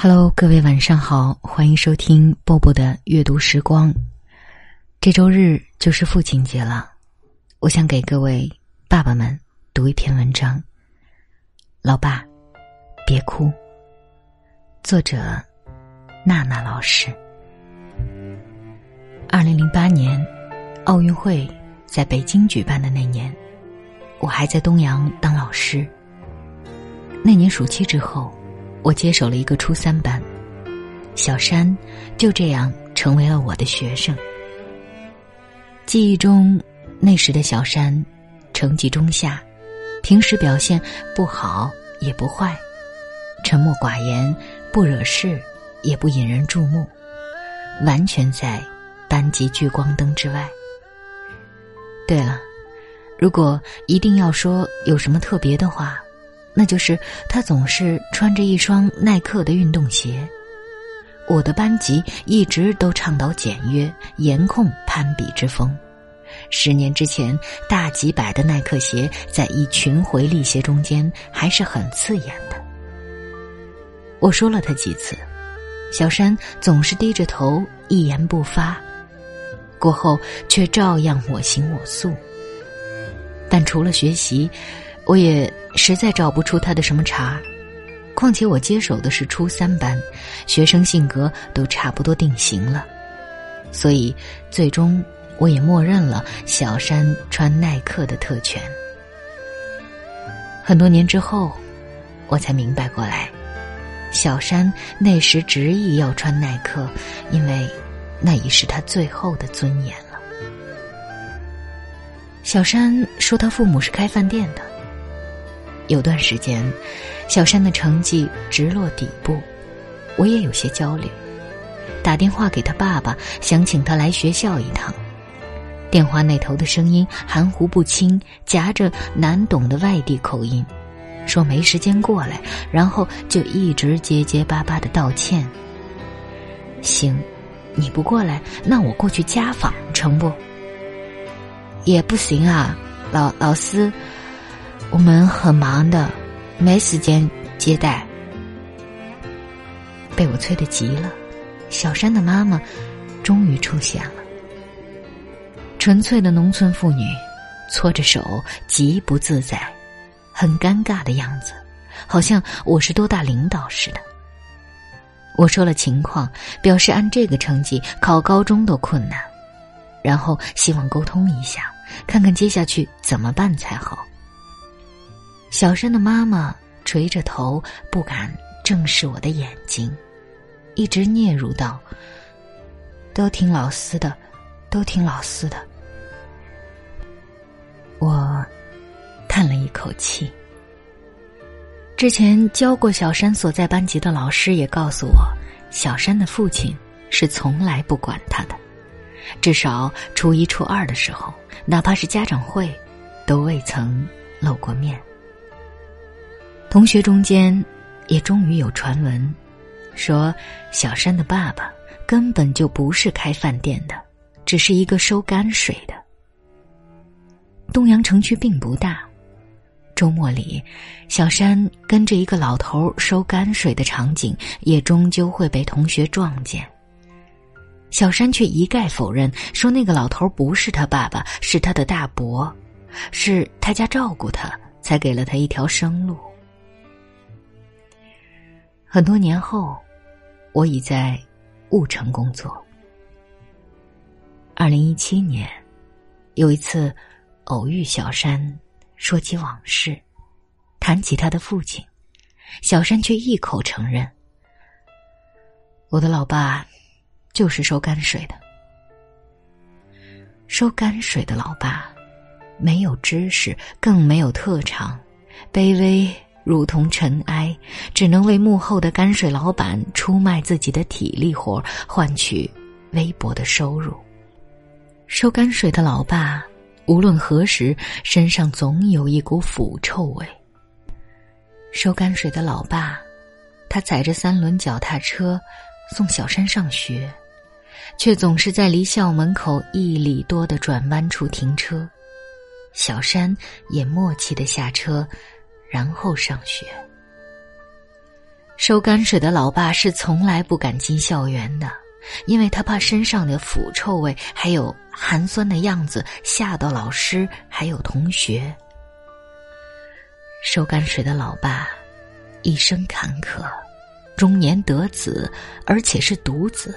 Hello，各位晚上好，欢迎收听波波的阅读时光。这周日就是父亲节了，我想给各位爸爸们读一篇文章。老爸，别哭。作者：娜娜老师。二零零八年奥运会在北京举办的那年，我还在东阳当老师。那年暑期之后。我接手了一个初三班，小山就这样成为了我的学生。记忆中，那时的小山成绩中下，平时表现不好也不坏，沉默寡言，不惹事，也不引人注目，完全在班级聚光灯之外。对了，如果一定要说有什么特别的话。那就是他总是穿着一双耐克的运动鞋。我的班级一直都倡导简约，严控攀比之风。十年之前，大几百的耐克鞋在一群回力鞋中间还是很刺眼的。我说了他几次，小山总是低着头一言不发，过后却照样我行我素。但除了学习，我也。实在找不出他的什么茬，况且我接手的是初三班，学生性格都差不多定型了，所以最终我也默认了小山穿耐克的特权。很多年之后，我才明白过来，小山那时执意要穿耐克，因为那已是他最后的尊严了。小山说他父母是开饭店的。有段时间，小山的成绩直落底部，我也有些焦虑，打电话给他爸爸，想请他来学校一趟。电话那头的声音含糊不清，夹着难懂的外地口音，说没时间过来，然后就一直结结巴巴的道歉。行，你不过来，那我过去家访，成不？也不行啊，老老师。我们很忙的，没时间接待。被我催得急了，小山的妈妈终于出现了。纯粹的农村妇女，搓着手，极不自在，很尴尬的样子，好像我是多大领导似的。我说了情况，表示按这个成绩考高中都困难，然后希望沟通一下，看看接下去怎么办才好。小山的妈妈垂着头，不敢正视我的眼睛，一直嗫嚅道：“都听老师的，都听老师的。”我叹了一口气。之前教过小山所在班级的老师也告诉我，小山的父亲是从来不管他的，至少初一、初二的时候，哪怕是家长会，都未曾露过面。同学中间，也终于有传闻，说小山的爸爸根本就不是开饭店的，只是一个收泔水的。东阳城区并不大，周末里，小山跟着一个老头收泔水的场景，也终究会被同学撞见。小山却一概否认，说那个老头不是他爸爸，是他的大伯，是他家照顾他，才给了他一条生路。很多年后，我已在婺城工作。二零一七年，有一次偶遇小山，说起往事，谈起他的父亲，小山却一口承认：“我的老爸就是收泔水的。收泔水的老爸，没有知识，更没有特长，卑微。”如同尘埃，只能为幕后的泔水老板出卖自己的体力活，换取微薄的收入。收泔水的老爸，无论何时身上总有一股腐臭味。收泔水的老爸，他踩着三轮脚踏车送小山上学，却总是在离校门口一里多的转弯处停车。小山也默契的下车。然后上学。收泔水的老爸是从来不敢进校园的，因为他怕身上的腐臭味还有寒酸的样子吓到老师还有同学。收泔水的老爸一生坎坷，中年得子，而且是独子，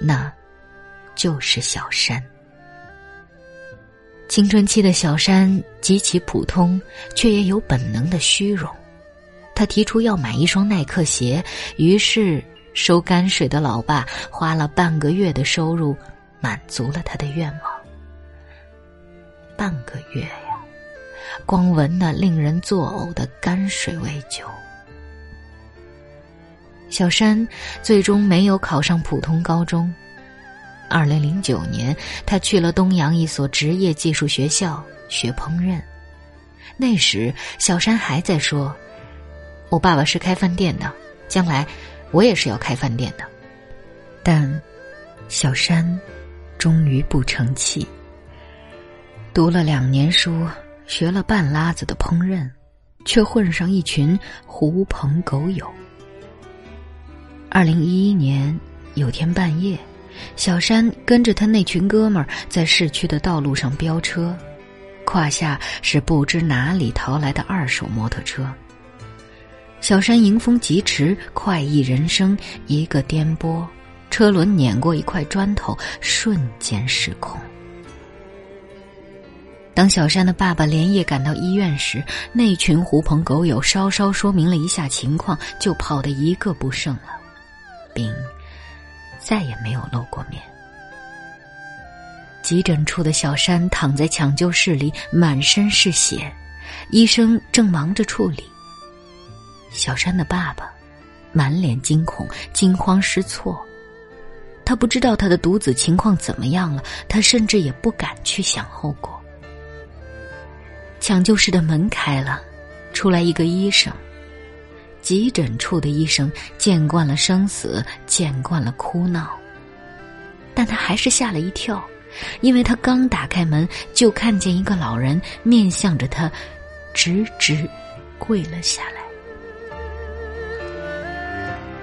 那就是小山。青春期的小山极其普通，却也有本能的虚荣。他提出要买一双耐克鞋，于是收泔水的老爸花了半个月的收入，满足了他的愿望。半个月呀，光闻那令人作呕的泔水味就。小山最终没有考上普通高中。二零零九年，他去了东阳一所职业技术学校学烹饪。那时，小山还在说。我爸爸是开饭店的，将来我也是要开饭店的。但小山终于不成器，读了两年书，学了半拉子的烹饪，却混上一群狐朋狗友。二零一一年有天半夜，小山跟着他那群哥们儿在市区的道路上飙车，胯下是不知哪里淘来的二手摩托车。小山迎风疾驰，快意人生，一个颠簸，车轮碾过一块砖头，瞬间失控。当小山的爸爸连夜赶到医院时，那群狐朋狗友稍稍说明了一下情况，就跑得一个不剩了，并再也没有露过面。急诊处的小山躺在抢救室里，满身是血，医生正忙着处理。小山的爸爸满脸惊恐、惊慌失措，他不知道他的独子情况怎么样了，他甚至也不敢去想后果。抢救室的门开了，出来一个医生。急诊处的医生见惯了生死，见惯了哭闹，但他还是吓了一跳，因为他刚打开门，就看见一个老人面向着他，直直跪了下来。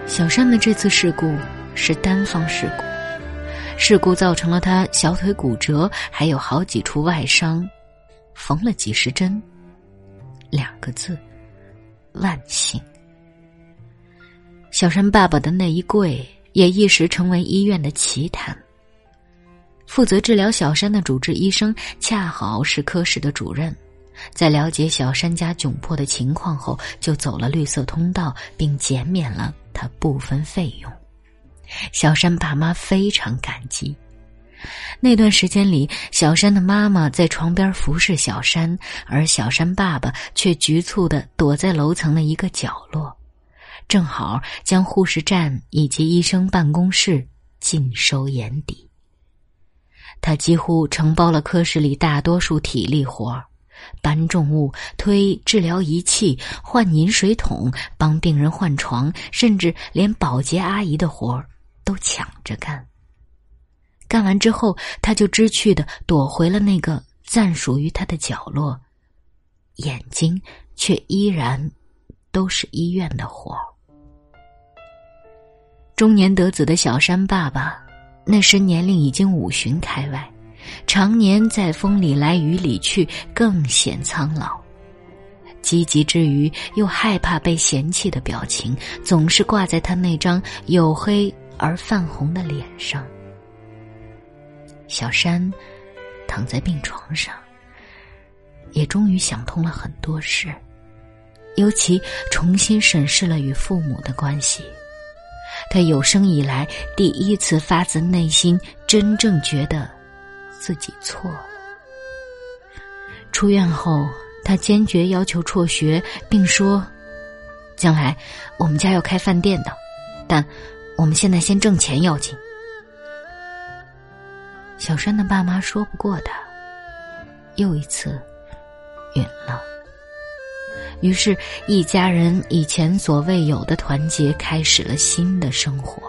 小山的这次事故是单方事故，事故造成了他小腿骨折，还有好几处外伤，缝了几十针。两个字：万幸。小山爸爸的那一跪，也一时成为医院的奇谈。负责治疗小山的主治医生，恰好是科室的主任。在了解小山家窘迫的情况后，就走了绿色通道，并减免了他部分费用。小山爸妈非常感激。那段时间里，小山的妈妈在床边服侍小山，而小山爸爸却局促的躲在楼层的一个角落，正好将护士站以及医生办公室尽收眼底。他几乎承包了科室里大多数体力活。搬重物、推治疗仪器、换饮水桶、帮病人换床，甚至连保洁阿姨的活都抢着干。干完之后，他就知趣的躲回了那个暂属于他的角落，眼睛却依然都是医院的活儿。中年得子的小山爸爸，那时年龄已经五旬开外。常年在风里来雨里去，更显苍老。积极之余又害怕被嫌弃的表情，总是挂在他那张黝黑而泛红的脸上。小山躺在病床上，也终于想通了很多事，尤其重新审视了与父母的关系。他有生以来第一次发自内心真正觉得。自己错了。出院后，他坚决要求辍学，并说：“将来我们家要开饭店的，但我们现在先挣钱要紧。”小山的爸妈说不过他，又一次允了。于是，一家人以前所未有的团结开始了新的生活。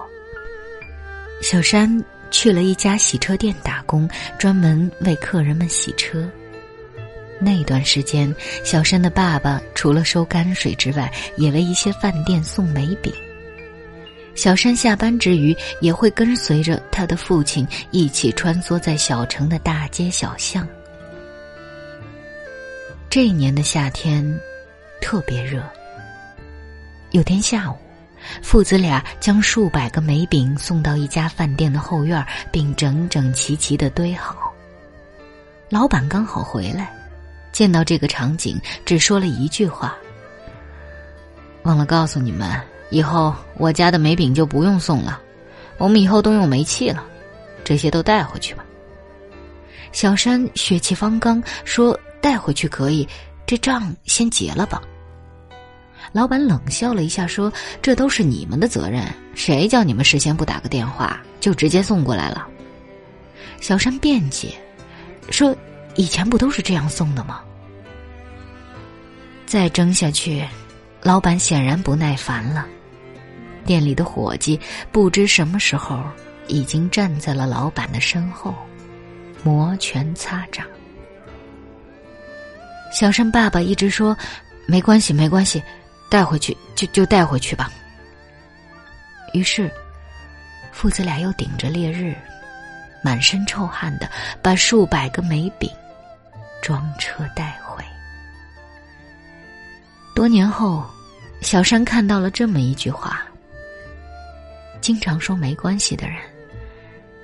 小山。去了一家洗车店打工，专门为客人们洗车。那段时间，小山的爸爸除了收泔水之外，也为一些饭店送煤饼。小山下班之余，也会跟随着他的父亲一起穿梭在小城的大街小巷。这一年的夏天特别热。有天下午，父子俩将数百个煤饼送到一家饭店的后院，并整整齐齐的堆好。老板刚好回来，见到这个场景，只说了一句话：“忘了告诉你们。”以后我家的煤饼就不用送了，我们以后都用煤气了，这些都带回去吧。小山血气方刚说：“带回去可以，这账先结了吧。”老板冷笑了一下说：“这都是你们的责任，谁叫你们事先不打个电话就直接送过来了？”小山辩解说：“以前不都是这样送的吗？”再争下去，老板显然不耐烦了。店里的伙计不知什么时候已经站在了老板的身后，摩拳擦掌。小山爸爸一直说：“没关系，没关系，带回去就就带回去吧。”于是，父子俩又顶着烈日，满身臭汗的把数百个煤饼装车带回。多年后，小山看到了这么一句话。经常说没关系的人，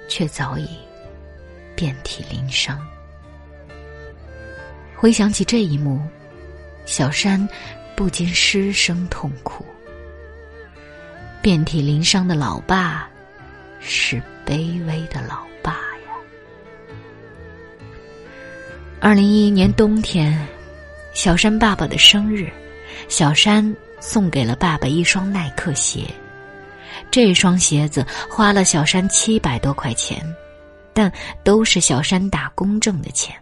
却早已遍体鳞伤。回想起这一幕，小山不禁失声痛哭。遍体鳞伤的老爸，是卑微的老爸呀。二零一一年冬天，小山爸爸的生日，小山送给了爸爸一双耐克鞋。这双鞋子花了小山七百多块钱，但都是小山打工挣的钱。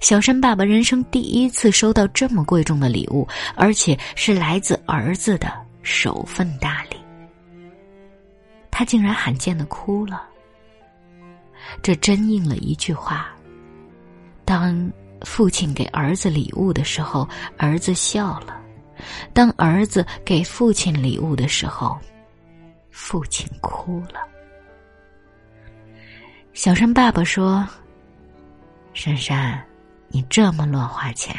小山爸爸人生第一次收到这么贵重的礼物，而且是来自儿子的首份大礼，他竟然罕见的哭了。这真应了一句话：当父亲给儿子礼物的时候，儿子笑了；当儿子给父亲礼物的时候。父亲哭了。小山爸爸说：“珊珊，你这么乱花钱，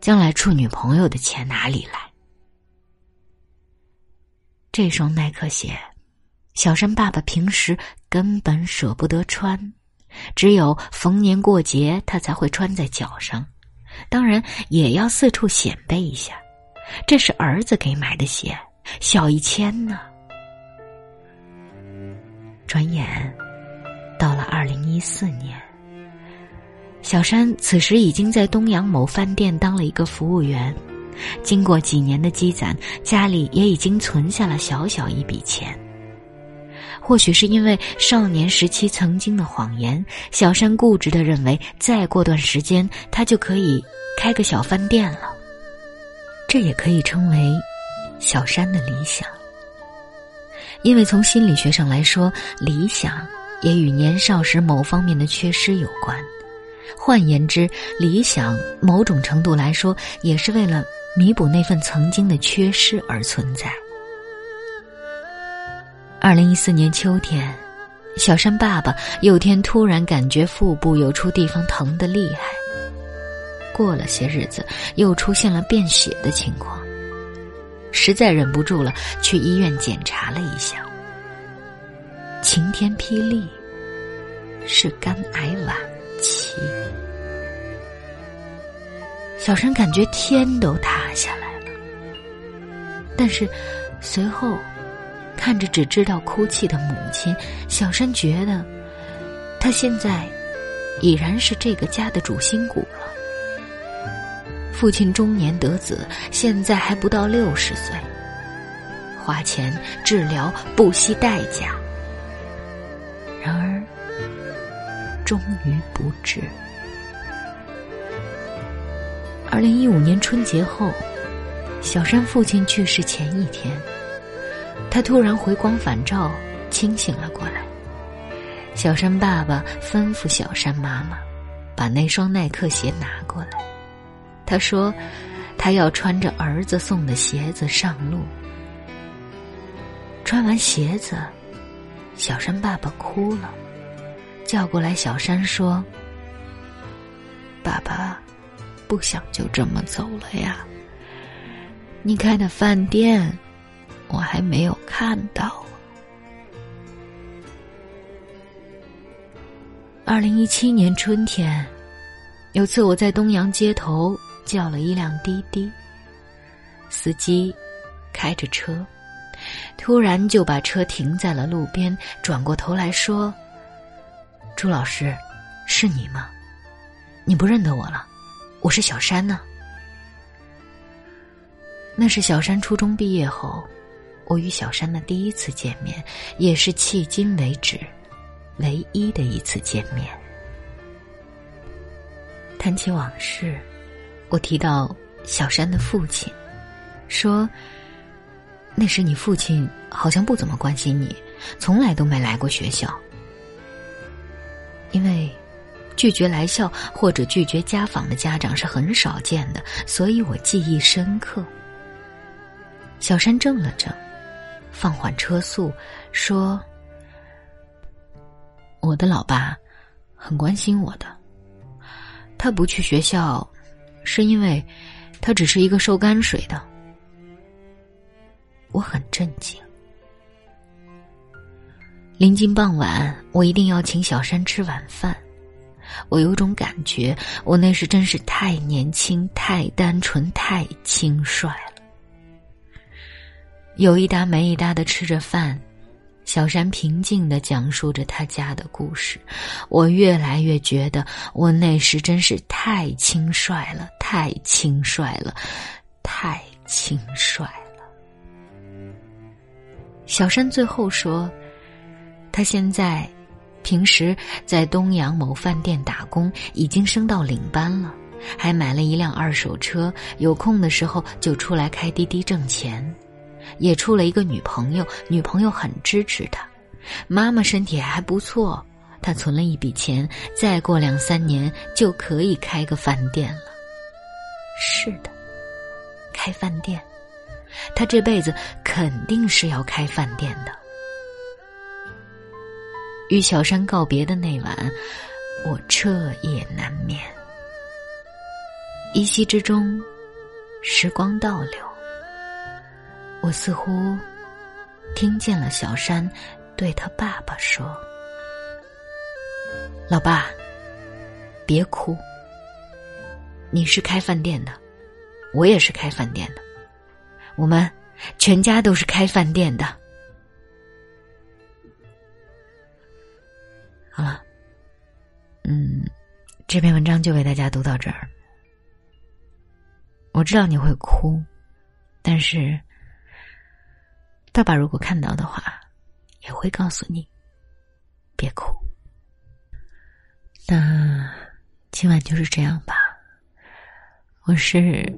将来处女朋友的钱哪里来？”这双耐克鞋，小山爸爸平时根本舍不得穿，只有逢年过节他才会穿在脚上，当然也要四处显摆一下。这是儿子给买的鞋，小一千呢。转眼，到了二零一四年，小山此时已经在东阳某饭店当了一个服务员。经过几年的积攒，家里也已经存下了小小一笔钱。或许是因为少年时期曾经的谎言，小山固执的认为，再过段时间他就可以开个小饭店了。这也可以称为小山的理想。因为从心理学上来说，理想也与年少时某方面的缺失有关。换言之，理想某种程度来说，也是为了弥补那份曾经的缺失而存在。二零一四年秋天，小山爸爸有天突然感觉腹部有处地方疼得厉害，过了些日子，又出现了便血的情况。实在忍不住了，去医院检查了一下。晴天霹雳，是肝癌晚期。小山感觉天都塌下来了，但是随后看着只知道哭泣的母亲，小山觉得他现在已然是这个家的主心骨了。父亲中年得子，现在还不到六十岁，花钱治疗不惜代价，然而终于不治。二零一五年春节后，小山父亲去世前一天，他突然回光返照，清醒了过来。小山爸爸吩咐小山妈妈。把那双耐克鞋拿过来。他说：“他要穿着儿子送的鞋子上路。”穿完鞋子，小山爸爸哭了，叫过来小山说：“爸爸，不想就这么走了呀？你开的饭店，我还没有看到。”二零一七年春天，有次我在东阳街头叫了一辆滴滴，司机开着车，突然就把车停在了路边，转过头来说：“朱老师，是你吗？你不认得我了？我是小山呢。”那是小山初中毕业后，我与小山的第一次见面，也是迄今为止。唯一的一次见面，谈起往事，我提到小山的父亲，说：“那时你父亲好像不怎么关心你，从来都没来过学校。因为拒绝来校或者拒绝家访的家长是很少见的，所以我记忆深刻。”小山怔了怔，放缓车速，说。我的老爸很关心我的。他不去学校，是因为他只是一个收泔水的。我很震惊。临近傍晚，我一定要请小山吃晚饭。我有种感觉，我那时真是太年轻、太单纯、太轻率了。有一搭没一搭的吃着饭。小山平静的讲述着他家的故事，我越来越觉得我那时真是太轻率了，太轻率了，太轻率了。小山最后说，他现在平时在东阳某饭店打工，已经升到领班了，还买了一辆二手车，有空的时候就出来开滴滴挣钱。也处了一个女朋友，女朋友很支持他。妈妈身体还不错，他存了一笔钱，再过两三年就可以开个饭店了。是的，开饭店，他这辈子肯定是要开饭店的。与小山告别的那晚，我彻夜难眠。依稀之中，时光倒流。我似乎听见了小山对他爸爸说：“老爸，别哭。你是开饭店的，我也是开饭店的，我们全家都是开饭店的。”嗯，这篇文章就为大家读到这儿。我知道你会哭，但是。爸爸如果看到的话，也会告诉你，别哭。那今晚就是这样吧。我是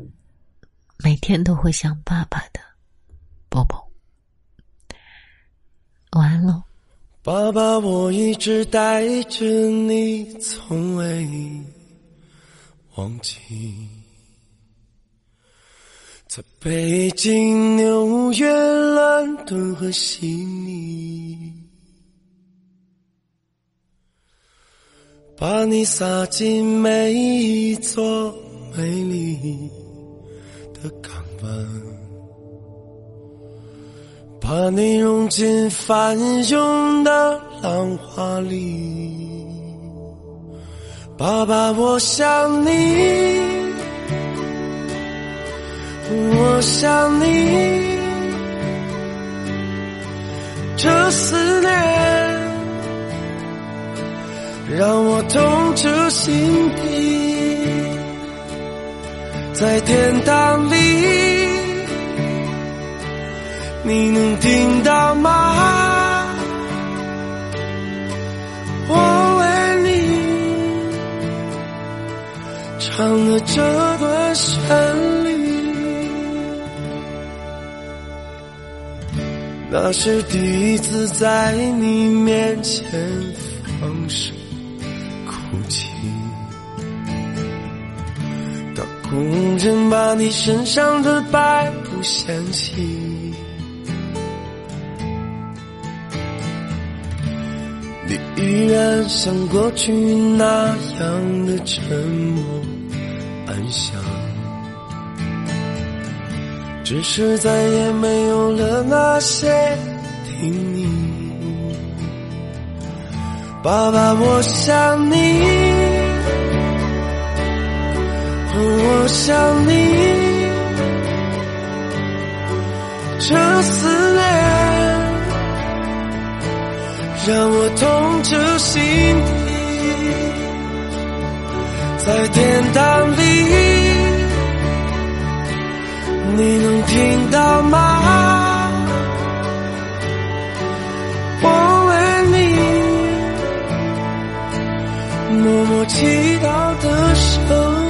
每天都会想爸爸的宝宝。晚安喽，爸爸，我一直带着你，从未忘记。在北京、纽约、伦敦和悉尼，把你撒进每一座美丽的港湾，把你融进翻涌的浪花里。爸爸，我想你。我想你，这思念让我痛彻心底，在天堂里，你能听到吗？我为你唱的这段旋律。那是第一次在你面前放声哭泣，空人把你身上的白布掀起，依然像过去那样的沉默安详，只是再也没有了那些叮咛。爸爸，我想你。我想你，这思念让我痛彻心底，在天堂里，你能听到吗？我为你默默祈祷的声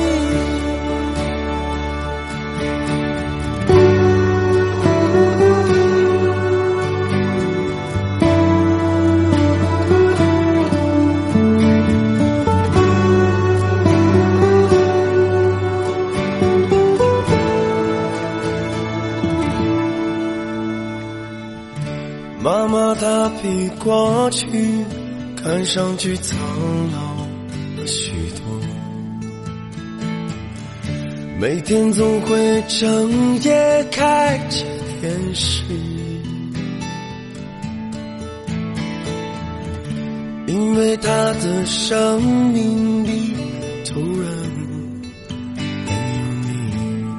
过去看上去苍老了许多，每天总会整夜开着电视，因为他的生命里突然没有你。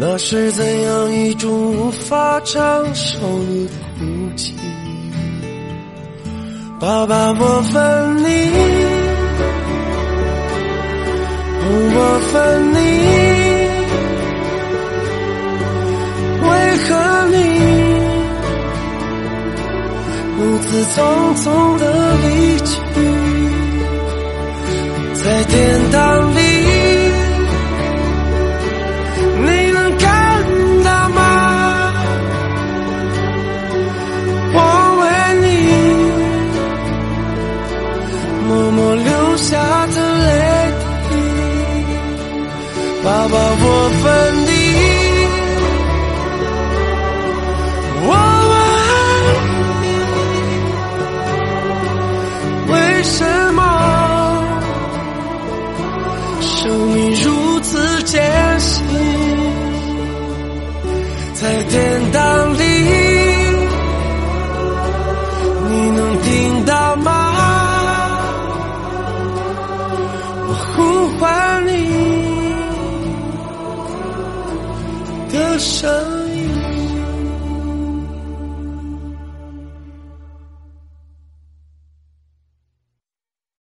那是怎样一种无法承受的孤寂？爸爸，我分你，我分你，为何你如此匆匆的离去？在天堂里。